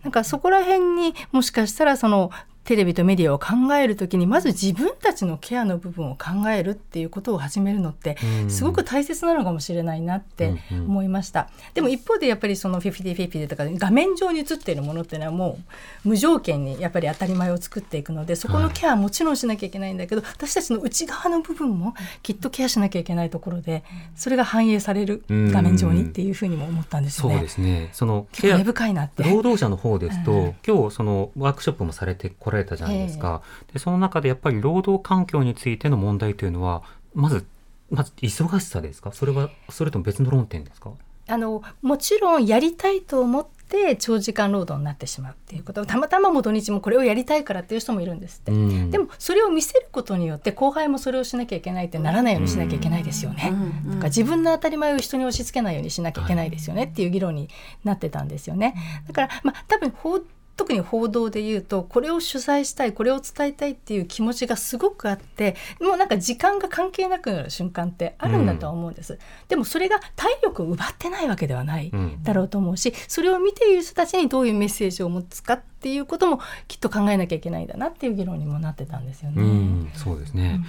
なんかそこら辺にもしかしたらそのテレビとメディアを考える時にまず自分たちのケアの部分を考えるっていうことを始めるのってすごく大切なのかもしれないなって思いました。でも一方でやっぱりその50-50とか画面上に映っているものっていうのはもう無条件にやっぱり当たり前を作っていくのでそこのケアはもちろんしなきゃいけないんだけど、私たちの内側の部分もきっとケアしなきゃいけないところでそれが反映される画面上にっていうふうにも思ったんですよね。そうですね。そのケア深いなって。労働者の方ですと、今日そのワークショップもされてこられたじゃないですか。でその中でやっぱり労働環境についての問題というのはまずまず忙しさですか？それはそれとも別の論点ですか？あのもちろんやりたいと思って長時間労働になってしまうっていうこと。たまたまも土日もこれをやりたいからっていう人もいるんですって、うん、でもそれを見せることによって後輩もそれをしなきゃいけないってならないようにしなきゃいけないですよね、うん、とか自分の当たり前を人に押し付けないようにしなきゃいけないですよねっていう議論になってたんですよね。だからまあ多分法特に報道で言うとこれを取材したいこれを伝えたいっていう気持ちがすごくあってもうなんか時間が関係なくなる瞬間ってあるんだとは思うんです、うん、でもそれが体力を奪ってないわけではないだろうと思うし、それを見ている人たちにどういうメッセージを持つかっていうこともきっと考えなきゃいけないんだなっていう議論にもなってたんですよね。うん、そうですね、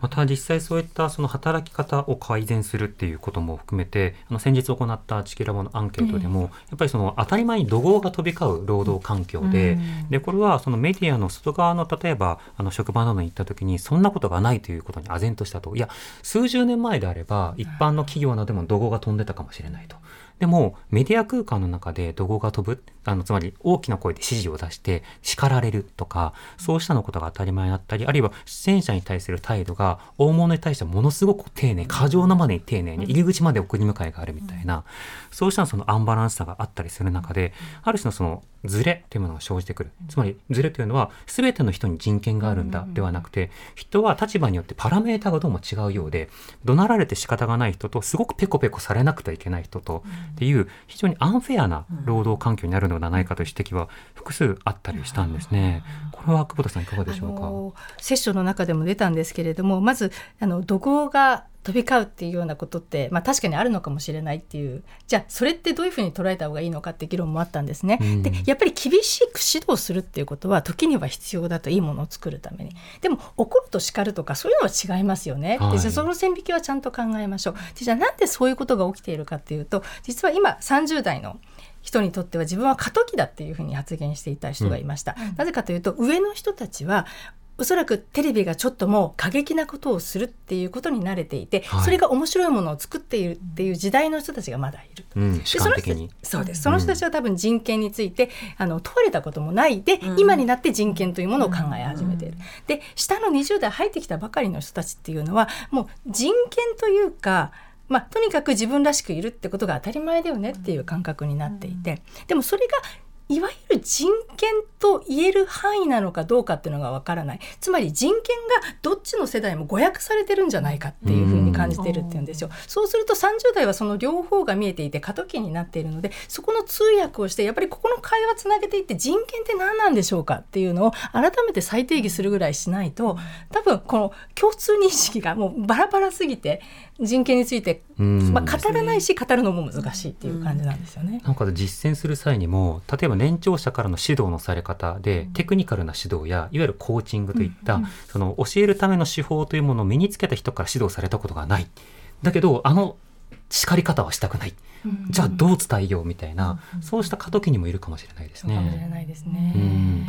また実際そういったその働き方を改善するっていうことも含めてあの先日行ったチキラボのアンケートでも、やっぱりその当たり前に怒号が飛び交う労働環境で,、でこれはそのメディアの外側の例えばあの職場などに行った時にそんなことがないということに唖然としたと。いや数十年前であれば一般の企業などでも怒号が飛んでたかもしれないと。でもメディア空間の中で怒号が飛ぶあのつまり大きな声で指示を出して叱られるとかそうしたのことが当たり前だったりあるいは出演者に対する態度が大物に対してはものすごく丁寧過剰なまでに丁寧に入り口まで送り迎えがあるみたいな、そうしたそのアンバランスさがあったりする中である種のそのズレというものが生じてくる。つまりズレというのは全ての人に人権があるんだではなくて人は立場によってパラメータがどうも違うようで怒鳴られて仕方がない人とすごくペコペコされなくてはいけない人とっていう非常にアンフェアな労働環境になるのではないかという指摘は複数あったりしたんですね。これは久保田さんいかがでしょうか？セッションの中でも出たんですけれどもまずあの怒号が飛び交うっていうようなことって、まあ、確かにあるのかもしれないっていうじゃあそれってどういうふうに捉えた方がいいのかって議論もあったんですね。うん、でやっぱり厳しく指導するっていうことは時には必要だといいものを作るためにでも怒ると叱るとかそういうのは違いますよね。はい、でその線引きはちゃんと考えましょう。じゃあなんでそういうことが起きているかっていうと実は今30代の人にとっては自分は過渡期だっていうふうに発言していた人がいました、うん、なぜかというと上の人たちはおそらくテレビがちょっともう過激なことをするっていうことに慣れていて、はい、それが面白いものを作っているっていう時代の人たちがまだいる。うん、その人そうです。その人たちは多分人権について、あの問われたこともない。で、うん、今になって人権というものを考え始めている。で下の20代入ってきたばかりの人たちっていうのはもう人権というかまあ、とにかく自分らしくいるってことが当たり前だよねっていう感覚になっていて。でもそれがいわゆる人権と言える範囲なのかどうかっていうのがわからない。つまり人権がどっちの世代も誤訳されてるんじゃないかっていうふうに感じてるっていうんですよ。そうすると30代はその両方が見えていて過渡期になっているのでそこの通訳をしてやっぱりここの会話つなげていって人権って何なんでしょうかっていうのを改めて再定義するぐらいしないと多分この共通認識がもうバラバラすぎて人権について、まあ、語らないし語るのも難しいっていう感じなんですよね。なんか実践する際にも例えば年長者からの指導のされ方で、テクニカルな指導やいわゆるコーチングといった、その教えるための手法というものを身につけた人から指導されたことがない。だけどあの叱り方はしたくない。じゃあどう伝えようみたいな、そうした過渡期にもいるかもしれないですね。かもしれないですね。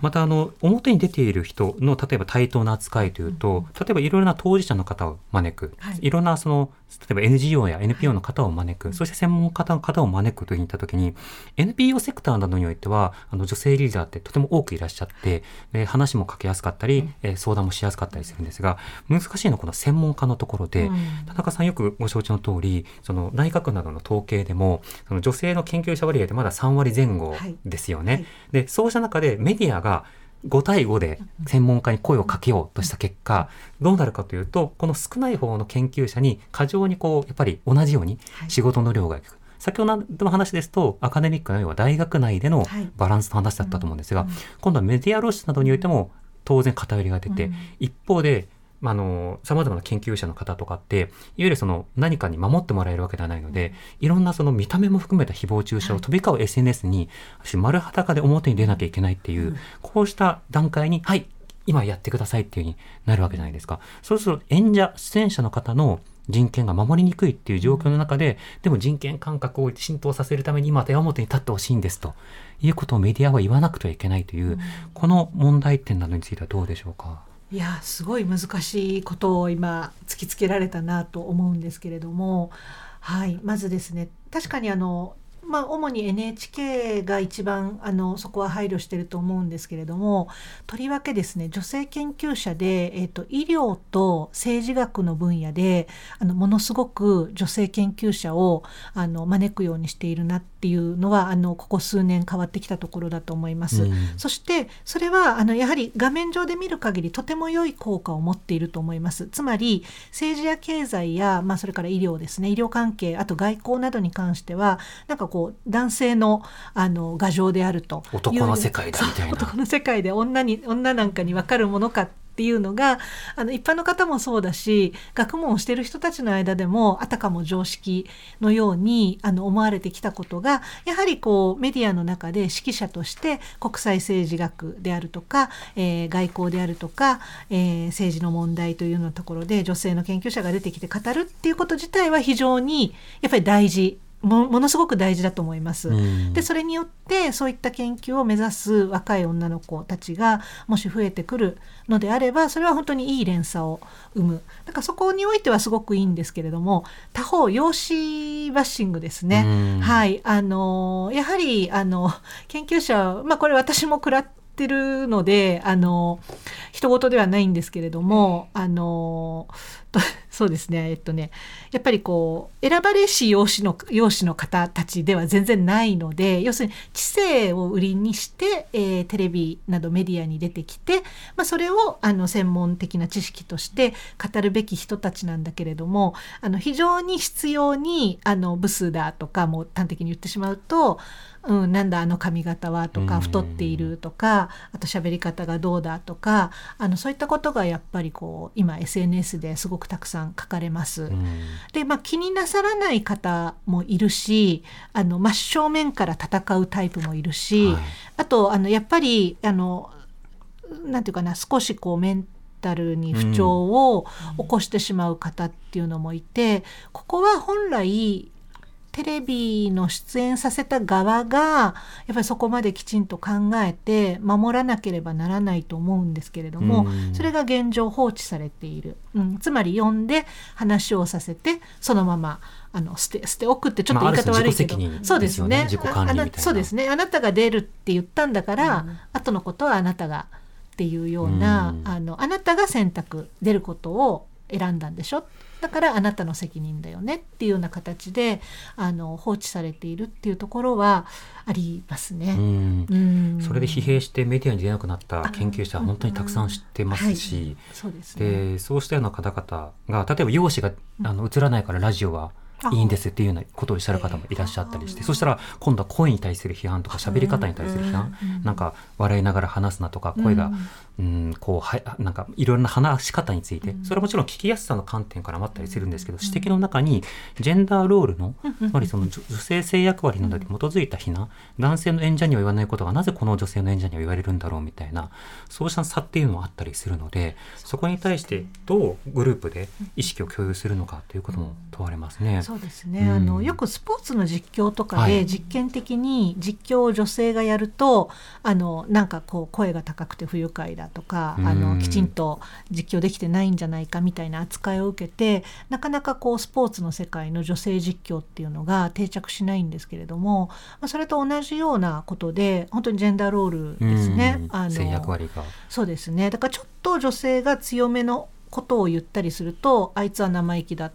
またあの表に出ている人の例えば対等な扱いというと、例えばいろいろな当事者の方を招く、はい、いろんなその例えば NGO や NPO の方を招く、はい、そして専門家の方を招くといったときに NPO セクターなどにおいてはあの女性リーダーってとても多くいらっしゃってで話もかけやすかったり、え、うん、相談もしやすかったりするんですが難しいのはこの専門家のところで、うん、田中さんよくご承知の通りその内閣などの統計でもその女性の研究者割合ってまだ3割前後ですよね。はい、でそうした中でメディアが5対5で専門家に声をかけようとした結果、どうなるかというと、この少ない方の研究者に過剰にこう、やっぱり同じように仕事の量がいく。先ほどの話ですと、アカデミックの要は大学内でのバランスの話だったと思うんですが、今度はメディア露出などにおいても当然偏りが出て、一方であの、様々な研究者の方とかって、いわゆるその何かに守ってもらえるわけではないので、いろんなその見た目も含めた誹謗中傷を飛び交う SNS に、丸裸で表に出なきゃいけないっていう、こうした段階に、はい、今やってくださいっていうふうになるわけじゃないですか。そうすると演者、出演者の方の人権が守りにくいっていう状況の中で、でも人権感覚を浸透させるために今手表に立ってほしいんですということをメディアは言わなくてはいけないという、この問題点などについてはどうでしょうか？いやすごい難しいことを今突きつけられたなと思うんですけれども、はい、まずですね確かにあのまあ、主に NHK が一番あのそこは配慮してると思うんですけれどもとりわけですね女性研究者で、えーと、医療と政治学の分野であのものすごく女性研究者をあの招くようにしているなっていうのはあのここ数年変わってきたところだと思います。うん、そしてそれはあのやはり画面上で見る限りとても良い効果を持っていると思います。つまり政治や経済や、まあ、それから医療ですね医療関係あと外交などに関してはなんかこう男性のあの牙城であると男の世界だみたいな。男の世界で女に女なんかに分かるものかっていうのがあの一般の方もそうだし学問をしてる人たちの間でもあたかも常識のようにあの思われてきたことがやはりこうメディアの中で指揮者として国際政治学であるとか、えー、外交であるとか、えー、政治の問題というようなところで女性の研究者が出てきて語るっていうこと自体は非常にやっぱり大事もものすごく大事だと思います。でそれによってそういった研究を目指す若い女の子たちがもし増えてくるのであればそれは本当にいい連鎖を生むだからそこにおいてはすごくいいんですけれども他方養子バッシングですね。はいあのやはりあの研究者まあこれ私も食らってるのであの人事ではないんですけれどもあのそうですね。えっとねやっぱりこう選ばれし養子の養子の方たちでは全然ないので要するに知性を売りにして、えー、テレビなどメディアに出てきて、まあ、それをあの専門的な知識として語るべき人たちなんだけれどもあの非常に必要にあのブスだとかも端的に言ってしまうとうん、なんだあの髪型はとか太っているとかあと喋り方がどうだとかあのそういったことがやっぱりこう今 SNS ですごくたくさん書かれます。で、まあ、気になさらない方もいるしあの真正面から戦うタイプもいるし、はい、あとあのやっぱりあのなんていうかな少しこうメンタルに不調を起こしてしまう方っていうのもいて、うん、ここは本来テレビの出演させた側がやっぱりそこまできちんと考えて守らなければならないと思うんですけれども、それが現状放置されている、うん、つまり読んで話をさせてそのままあの捨て捨ておくってちょっと言い方悪いけど、まあね、そうですね。そうですね。あなたが出るって言ったんだから、うん、後のことはあなたがっていうような、うん、あのあなたが選択出ることを選んだんでしょだからあなたの責任だよねっていうような形であの放置されているっていうところはありますね。それで疲弊してメディアに出なくなった研究者は本当にたくさん知ってますし、そうですでそうしたような方々が例えば容姿があの映らないからラジオはいいんですっていうようなことをおっしゃる方もいらっしゃったりして、そしたら今度は声に対する批判とか喋り方に対する批判、なんか笑いながら話すなとか声が、うん、こうはなんかいろんな話し方について、それはもちろん聞きやすさの観点からもあったりするんですけど、指摘の中にジェンダーロールの、つまりその女性性役割などに基づいた非難、男性の演者には言わないことがなぜこの女性の演者には言われるんだろうみたいなそうした差っていうのもあったりするのでそこに対してどうグループで意識を共有するのかということも問われますね。そうですね、うん、あのよくスポーツの実況とかで実験的に実況を女性がやると、はい、あのなんかこう声が高くて不愉快だとか、うん、あのきちんと実況できてないんじゃないかみたいな扱いを受けてなかなかこうスポーツの世界の女性実況っていうのが定着しないんですけれども、まあ、それと同じようなことで本当にジェンダーロールですね。うん、あの役割が。そうですね。だからちょっと女性が強めのことを言ったりするとあいつは生意気だっ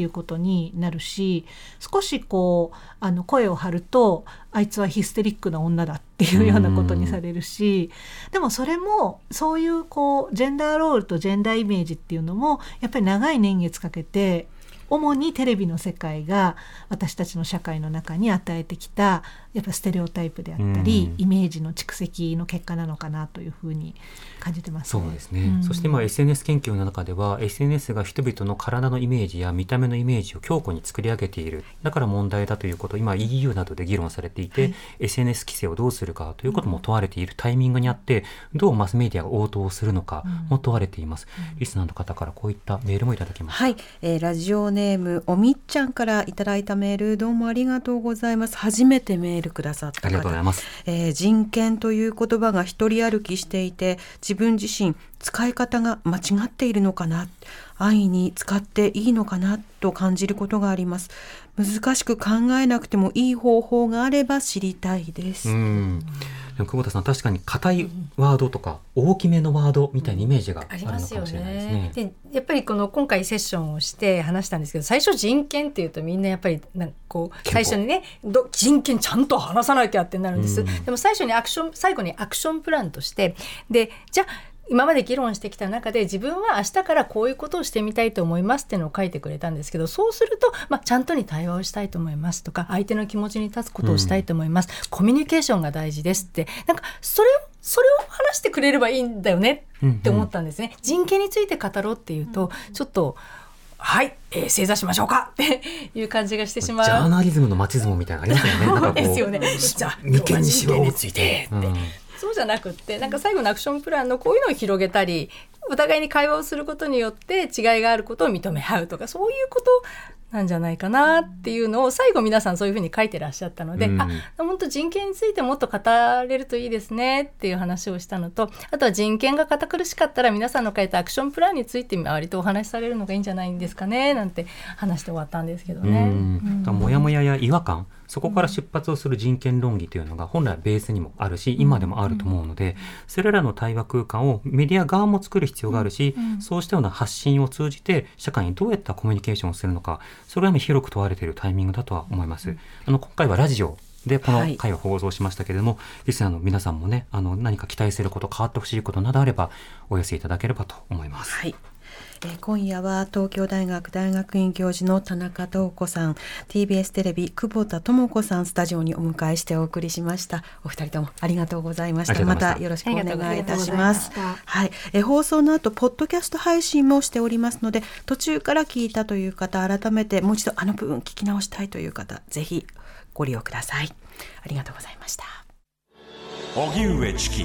ていうことになるし少しこうあの声を張るとあいつはヒステリックな女だっていうようなことにされるしでもそれもそういうこうジェンダーロールとジェンダーイメージっていうのもやっぱり長い年月かけて主にテレビの世界が私たちの社会の中に与えてきたやっぱステレオタイプであったり、イメージの蓄積の結果なのかなというふうに感じてます、ね、そうですね、うん、そして今 SNS 研究の中では SNS が人々の体のイメージや見た目のイメージを強固に作り上げている。だから問題だということ今 EU などで議論されていて、はい、SNS 規制をどうするかということも問われているタイミングにあってどうマスメディアが応答するのかも問われています、うん、リスナーの方からこういったメールもいただきましたはい、えー、ラジオネームおみっちゃんからいただいたメールどうもありがとうございます。初めてメールくださったありがとうございます、えー、人権という言葉が一人歩きしていて自分自身使い方が間違っているのかな安易に使っていいのかなと感じることがあります難しく考えなくてもいい方法があれば知りたいです。久保田さん確かに硬いワードとか大きめのワードみたいなイメージがあるのかもしれないですね。でやっぱりこの今回セッションをして話したんですけど最初人権っていうとみんなやっぱりなんかこう最初にね人権ちゃんと話さなきゃってなるんです。でも最初にアクション最後にアクションプランとしてでじゃあ今まで議論してきた中で自分は明日からこういうことをしてみたいと思いますっていうのを書いてくれたんですけどそうすると、まあ、ちゃんとに対話をしたいと思いますとか相手の気持ちに立つことをしたいと思います、うん、コミュニケーションが大事ですってなんかそれをそれを話してくれればいいんだよねって思ったんですね。うんうん、人権について語ろうっていうと、ちょっとはい、えー、正座しましょうかっていう感じがしてしまう。ジャーナリズムのマチズムみたいなありますよね。そうですよね。じゃあ、人権にしようについて。うんそうじゃなくってなんか最後のアクションプランのこういうのを広げたりお互いに会話をすることによって違いがあることを認め合うとかそういうことなんじゃないかなっていうのを最後皆さんそういうふうに書いてらっしゃったので、うん、あ本当人権についてもっと語れるといいですねっていう話をしたのとあとは人権が堅苦しかったら皆さんの書いたアクションプランについて割とお話しされるのがいいんじゃないんですかねなんて話して終わったんですけどね。うん、もやもやや違和感そこから出発をする人権論議というのが本来ベースにもあるし今でもあると思うのでそれらの対話空間をメディア側も作る必要があるしそうしたような発信を通じて社会にどうやったコミュニケーションをするのかそれは広く問われているタイミングだとは思います。あの今回はラジオでこの回を放送しましたけれども、はい、リスナーの皆さんもねあの何か期待すること変わってほしいことなどあればお寄せいただければと思います。はいえ今夜は東京大学大学院教授の田中東子さん TBS テレビ久保田智子さんスタジオにお迎えしてお送りしました。お二人ともありがとうございました。また。よろしくお願いいたします。はい。え放送の後ポッドキャスト配信もしておりますので途中から聞いたという方改めてもう一度あの部分聞き直したいという方ぜひご利用ください。ありがとうございました。荻上チキ